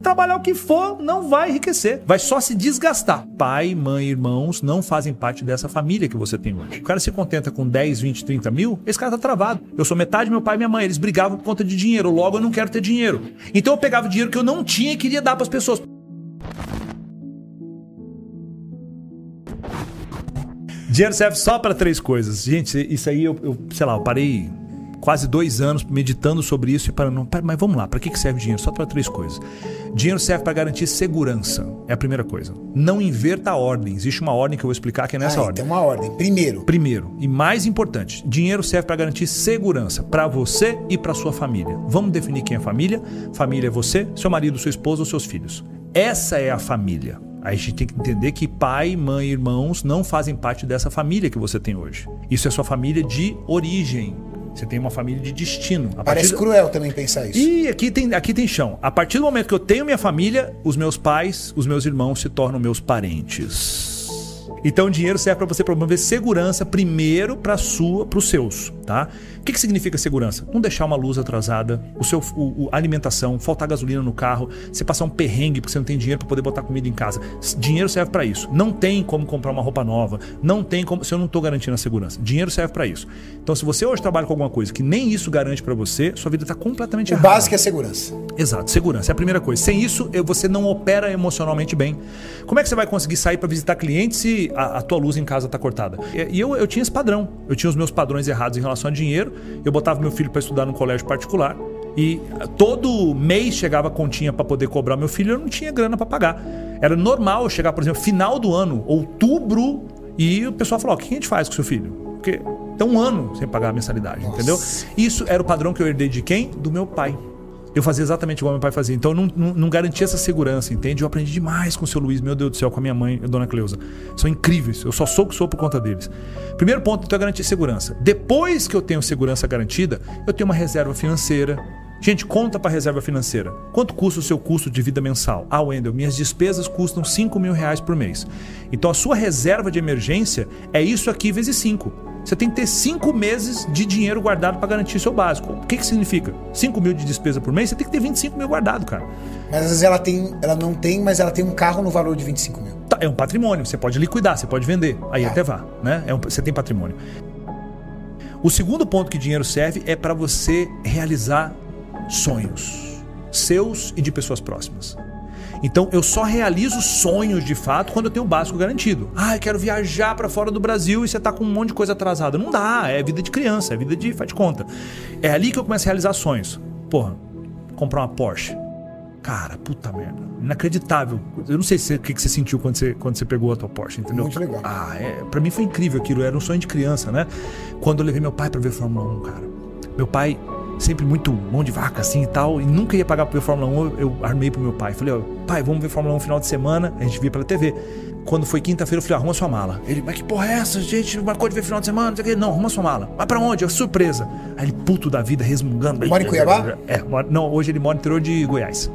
Trabalhar o que for não vai enriquecer, vai só se desgastar. Pai, mãe, irmãos não fazem parte dessa família que você tem hoje. O cara se contenta com 10, 20, 30 mil, esse cara tá travado. Eu sou metade meu pai e minha mãe, eles brigavam por conta de dinheiro, logo eu não quero ter dinheiro. Então eu pegava o dinheiro que eu não tinha e queria dar para as pessoas. Dinheiro serve só para três coisas. Gente, isso aí eu, eu sei lá, eu parei quase dois anos meditando sobre isso e para não. Mas vamos lá, para que serve dinheiro? Só para três coisas. Dinheiro serve para garantir segurança, é a primeira coisa. Não inverta a ordem. Existe uma ordem que eu vou explicar que é nessa ah, ordem. Tem uma ordem. Primeiro. Primeiro e mais importante, dinheiro serve para garantir segurança para você e para sua família. Vamos definir quem é família? Família é você, seu marido, sua esposa ou seus filhos. Essa é a família. Aí a gente tem que entender que pai, mãe, irmãos não fazem parte dessa família que você tem hoje. Isso é sua família de origem. Você tem uma família de destino. A Parece partir... cruel também pensar isso. E aqui tem, aqui tem chão. A partir do momento que eu tenho minha família, os meus pais, os meus irmãos se tornam meus parentes. Então o dinheiro serve para você promover segurança primeiro para sua, para os seus, tá? O que, que significa segurança? Não deixar uma luz atrasada, o seu o, o, alimentação, faltar gasolina no carro, você passar um perrengue porque você não tem dinheiro para poder botar comida em casa. Dinheiro serve para isso. Não tem como comprar uma roupa nova, não tem como, se eu não estou garantindo a segurança. Dinheiro serve para isso. Então se você hoje trabalha com alguma coisa que nem isso garante para você, sua vida está completamente o errada. O básico é segurança. Exato, segurança é a primeira coisa. Sem isso, você não opera emocionalmente bem. Como é que você vai conseguir sair para visitar clientes se a, a, tua luz em casa está cortada. E eu, eu tinha esse padrão. Eu tinha os meus padrões errados em relação a dinheiro. Eu botava meu filho para estudar no colégio particular. E todo mês chegava a continha para poder cobrar meu filho, eu não tinha grana para pagar. Era normal eu chegar, por exemplo, final do ano, outubro, e o pessoal falou: o que a gente faz com seu filho? Porque tem um ano sem pagar a mensalidade, Nossa. entendeu? Isso era o padrão que eu herdei de quem? Do meu pai. Eu fazia exatamente igual meu pai fazia. Então eu não, não, não garantia essa segurança, entende? Eu aprendi demais com o seu Luiz, meu Deus do céu, com a minha mãe, a dona Cleusa. São incríveis. Eu só sou o que sou por conta deles. Primeiro ponto, então, é garantir segurança. Depois que eu tenho segurança garantida, eu tenho uma reserva financeira. Gente, conta para reserva financeira. Quanto custa o seu custo de vida mensal? Ah, Wendel, minhas despesas custam 5 mil reais por mês. Então a sua reserva de emergência é isso aqui vezes 5. Você tem que ter cinco meses de dinheiro guardado para garantir seu básico. O que, que significa? 5 mil de despesa por mês, você tem que ter 25 mil guardado, cara. Mas às vezes ela tem, ela não tem, mas ela tem um carro no valor de 25 mil. Tá, é um patrimônio, você pode liquidar, você pode vender. Aí ah. até vá, né? É um, você tem patrimônio. O segundo ponto que dinheiro serve é para você realizar sonhos, seus e de pessoas próximas. Então eu só realizo sonhos de fato quando eu tenho o básico garantido. Ah, eu quero viajar para fora do Brasil e você tá com um monte de coisa atrasada. Não dá, é vida de criança, é vida de faz de conta. É ali que eu começo a realizar sonhos. Porra, comprar uma Porsche. Cara, puta merda. Inacreditável. Eu não sei se, o que, que você sentiu quando você, quando você pegou a tua Porsche, entendeu? Muito legal. Ah, é, pra mim foi incrível aquilo. Era um sonho de criança, né? Quando eu levei meu pai para ver Fórmula 1, cara. Meu pai sempre muito mão de vaca assim e tal, e nunca ia pagar pra ver Fórmula 1, eu, armei pro meu pai. Falei, ó, pai, vamos ver Fórmula 1 no final de semana, a gente via pela TV. Quando foi quinta-feira, eu falei, arruma sua mala. Ele, mas que porra é essa? A gente marcou de ver final de semana, não sei o quê. Não, arruma sua mala. Mas pra onde? É surpresa. Aí ele, puto da vida, resmungando. Mora em Cuiabá? É, não, hoje ele mora no interior de Goiás.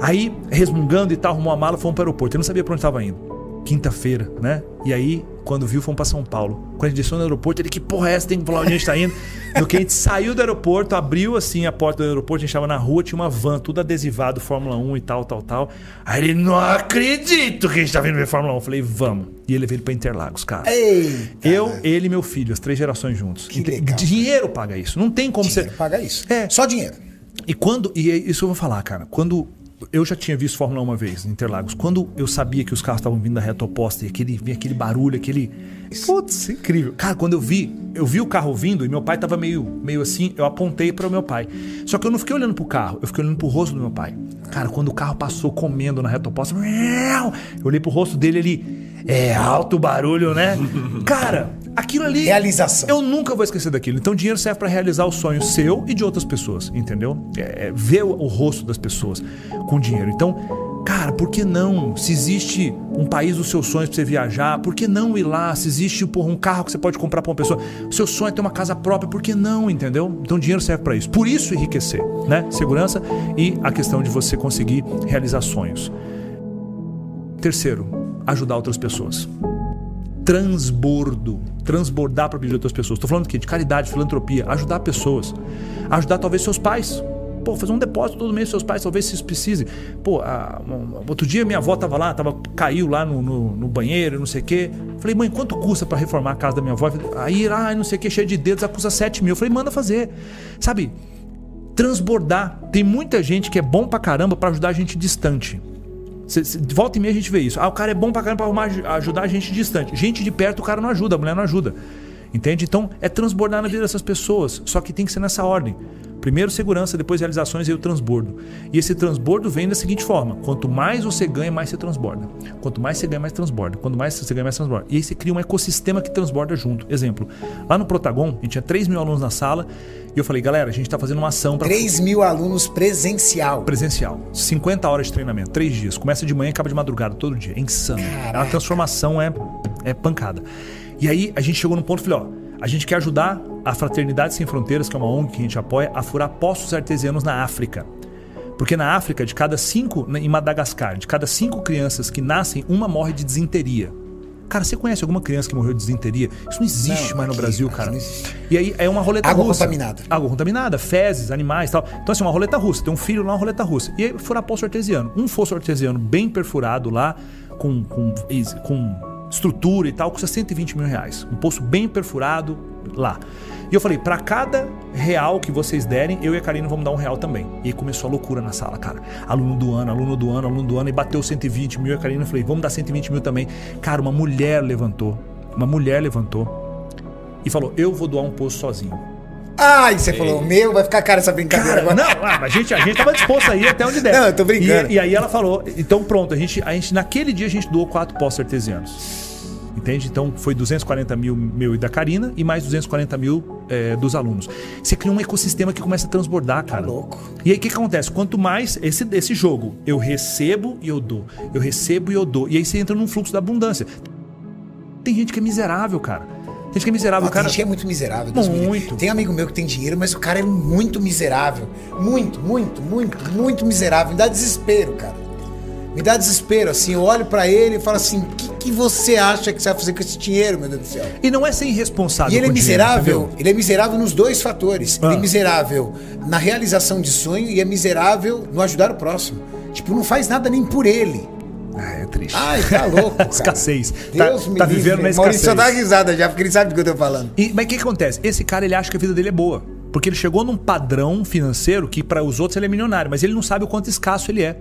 Aí, resmungando e tal, arrumou a mala, fomos pro aeroporto. Eu não sabia pra onde tava indo quinta-feira, né? E aí, quando viu, fomos para São Paulo. Quando a gente desceu no aeroporto, ele, que porra é essa? Tem que falar onde a gente tá indo. No que a gente saiu do aeroporto, abriu assim a porta do aeroporto, a gente tava na rua, tinha uma van, tudo adesivado, Fórmula 1 e tal, tal, tal. Aí ele, não acredito que a gente tá vindo ver Fórmula 1. Eu falei, vamos. E ele levei ele pra Interlagos, cara. Eita, eu, ele e meu filho, as três gerações juntos. Que legal, dinheiro paga isso. Não tem como dinheiro você. paga isso. É. Só dinheiro. E quando. E é isso eu vou falar, cara. Quando eu já tinha visto Fórmula 1 uma vez em Interlagos. Quando eu sabia que os carros estavam vindo da reta oposta e aquele, aquele barulho, aquele. Putz, incrível. Cara, quando eu vi, eu vi o carro vindo e meu pai tava meio, meio assim, eu apontei para o meu pai. Só que eu não fiquei olhando pro carro, eu fiquei olhando pro rosto do meu pai. Cara, quando o carro passou comendo na reta oposta, eu olhei pro rosto dele ali. É alto barulho, né? Cara, aquilo ali. Realização. Eu nunca vou esquecer daquilo. Então, dinheiro serve para realizar o sonho seu e de outras pessoas, entendeu? É, é ver o, o rosto das pessoas com dinheiro. Então, Cara, por que não? Se existe um país dos seus sonhos para você viajar, por que não ir lá? Se existe porra, um carro que você pode comprar para uma pessoa, o seu sonho é ter uma casa própria, por que não? Entendeu? Então, dinheiro serve para isso. Por isso, enriquecer, né? Segurança e a questão de você conseguir realizar sonhos. Terceiro, ajudar outras pessoas. Transbordo. Transbordar para de outras pessoas. Estou falando aqui de caridade, filantropia, ajudar pessoas. Ajudar talvez seus pais Pô, fazer um depósito todo mês seus pais, talvez se precise. Pô, a, outro dia minha avó tava lá, tava, caiu lá no, no, no banheiro, não sei o quê. Falei, mãe, quanto custa para reformar a casa da minha avó? Aí, ah, não sei o que, cheio de dedos, custa 7 mil. Falei, manda fazer. Sabe? Transbordar. Tem muita gente que é bom pra caramba para ajudar a gente distante. De volta e meia a gente vê isso. Ah, o cara é bom pra caramba pra ajudar a gente distante. Gente de perto o cara não ajuda, a mulher não ajuda. Entende? Então é transbordar na vida dessas pessoas. Só que tem que ser nessa ordem. Primeiro segurança, depois realizações e o transbordo. E esse transbordo vem da seguinte forma: quanto mais você ganha, mais você transborda. Quanto mais você ganha, mais transborda. Quanto mais você ganha, mais transborda. E aí você cria um ecossistema que transborda junto. Exemplo, lá no Protagon, a gente tinha 3 mil alunos na sala e eu falei, galera, a gente está fazendo uma ação para. 3 mil alunos presencial. Presencial. 50 horas de treinamento, 3 dias. Começa de manhã e acaba de madrugada, todo dia. É insano. Caraca. A transformação é, é pancada. E aí a gente chegou num ponto e falei, ó a gente quer ajudar a Fraternidade Sem Fronteiras, que é uma ONG que a gente apoia, a furar poços artesianos na África. Porque na África, de cada cinco, em Madagascar, de cada cinco crianças que nascem, uma morre de desinteria. Cara, você conhece alguma criança que morreu de desinteria? Isso não existe não, mais no Brasil, cara. E aí é uma roleta Água russa. Água contaminada. Água contaminada, fezes, animais tal. Então, assim, uma roleta russa. Tem um filho lá, uma roleta russa. E aí, furar poço artesiano. Um fosso artesiano bem perfurado lá, com, com, com estrutura e tal, custa 120 mil reais. Um poço bem perfurado lá. E eu falei, para cada real que vocês derem, eu e a Karina vamos dar um real também. E aí começou a loucura na sala, cara. Aluno do ano, aluno do ano, aluno do ano, e bateu 120 mil. E a Karina falei, vamos dar 120 mil também. Cara, uma mulher levantou, uma mulher levantou e falou, eu vou doar um poço sozinho. E você e... falou, meu, vai ficar cara essa brincadeira cara, agora. Não, ah, a gente, a gente tava disposto a ir até onde der. Não, eu tô brincando. E, e, aí ela falou, então pronto, a gente, a gente, naquele dia a gente doou quatro postos artesianos. Entende? Então foi 240 mil meu e da Karina e mais 240 mil é, dos alunos. Você cria um ecossistema que começa a transbordar, cara. Tá louco. E aí o que, que acontece? Quanto mais esse, esse jogo, eu recebo e eu dou. Eu recebo e eu dou. E aí você entra num fluxo da abundância. Tem gente que é miserável, cara. Tem gente que é miserável, ah, cara. Tem gente que é muito miserável. Muito. Tem amigo meu que tem dinheiro, mas o cara é muito miserável. Muito, muito, muito, muito miserável. Me dá desespero, cara. Me dá desespero, assim. Eu olho para ele e falo assim: que, que você acha que você vai fazer com esse dinheiro, meu Deus do céu? E não é ser irresponsável. E ele é miserável. Dinheiro, ele é miserável nos dois fatores. Ah. Ele é miserável na realização de sonho e é miserável no ajudar o próximo. Tipo, não faz nada nem por ele. Ah, é triste. Ai, tá louco. Cara. escassez. Deus tá, me tá vivendo na escassez. Maurício só dá risada já, porque ele sabe do que eu tô falando. E, mas o que, que acontece? Esse cara, ele acha que a vida dele é boa. Porque ele chegou num padrão financeiro que para os outros ele é milionário, mas ele não sabe o quanto escasso ele é.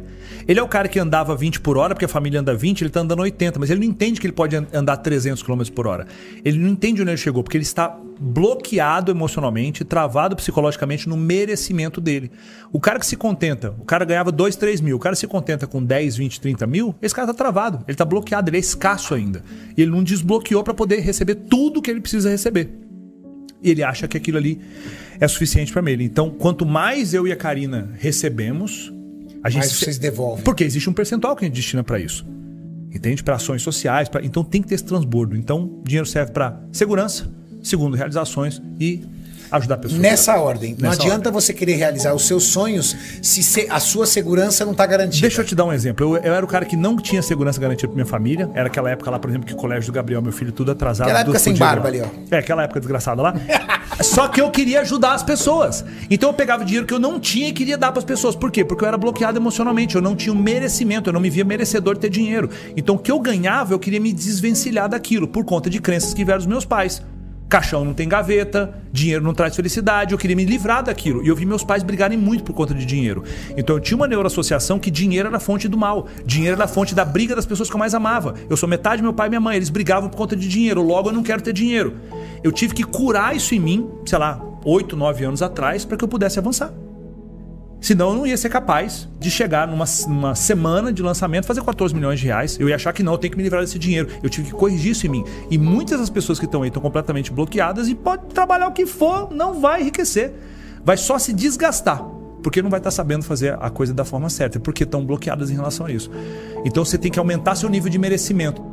Ele é o cara que andava 20 por hora, porque a família anda 20, ele está andando 80, mas ele não entende que ele pode andar 300 km por hora. Ele não entende onde ele chegou, porque ele está bloqueado emocionalmente, travado psicologicamente no merecimento dele. O cara que se contenta, o cara ganhava 2, 3 mil, o cara se contenta com 10, 20, 30 mil, esse cara está travado, ele está bloqueado, ele é escasso ainda. E ele não desbloqueou para poder receber tudo que ele precisa receber. E ele acha que aquilo ali é suficiente para ele. Então, quanto mais eu e a Karina recebemos, a gente. Mais vocês devolvem. Porque existe um percentual que a gente destina para isso. Entende? Para ações sociais. Pra... Então tem que ter esse transbordo. Então, dinheiro serve para segurança, segundo, realizações e ajudar pessoas. Nessa ordem. Nessa não adianta ordem. você querer realizar os seus sonhos se a sua segurança não está garantida. Deixa eu te dar um exemplo. Eu, eu, era o cara que não tinha segurança garantida para minha família. Era aquela época lá, por exemplo, que o colégio do Gabriel, meu filho, tudo atrasado. Aquela época sem barba ali, ó. É, aquela época desgraçada lá. Só que eu queria ajudar as pessoas. Então eu pegava dinheiro que eu não tinha e queria dar para as pessoas. Por quê? Porque eu era bloqueado emocionalmente. Eu não tinha o um merecimento. Eu não me via merecedor de ter dinheiro. Então o que eu ganhava, eu queria me desvencilhar daquilo por conta de crenças que vieram dos meus pais. Caixão não tem gaveta, dinheiro não traz felicidade, eu queria me livrar daquilo. E eu vi meus pais brigarem muito por conta de dinheiro. Então eu tinha uma neuroassociação que dinheiro era fonte do mal. Dinheiro era fonte da briga das pessoas que eu mais amava. Eu sou metade meu pai e minha mãe, eles brigavam por conta de dinheiro, logo eu não quero ter dinheiro. Eu tive que curar isso em mim, sei lá, 8, 9 anos atrás, para que eu pudesse avançar. Senão eu não ia ser capaz de chegar numa, numa semana de lançamento fazer 14 milhões de reais. Eu ia achar que não, eu tenho que me livrar desse dinheiro. Eu tive que corrigir isso em mim. E muitas das pessoas que estão aí estão completamente bloqueadas e pode trabalhar o que for, não vai enriquecer. Vai só se desgastar. porque não vai estar sabendo fazer a coisa da forma certa, porque estão bloqueadas em relação a isso. Então você tem que aumentar seu nível de merecimento.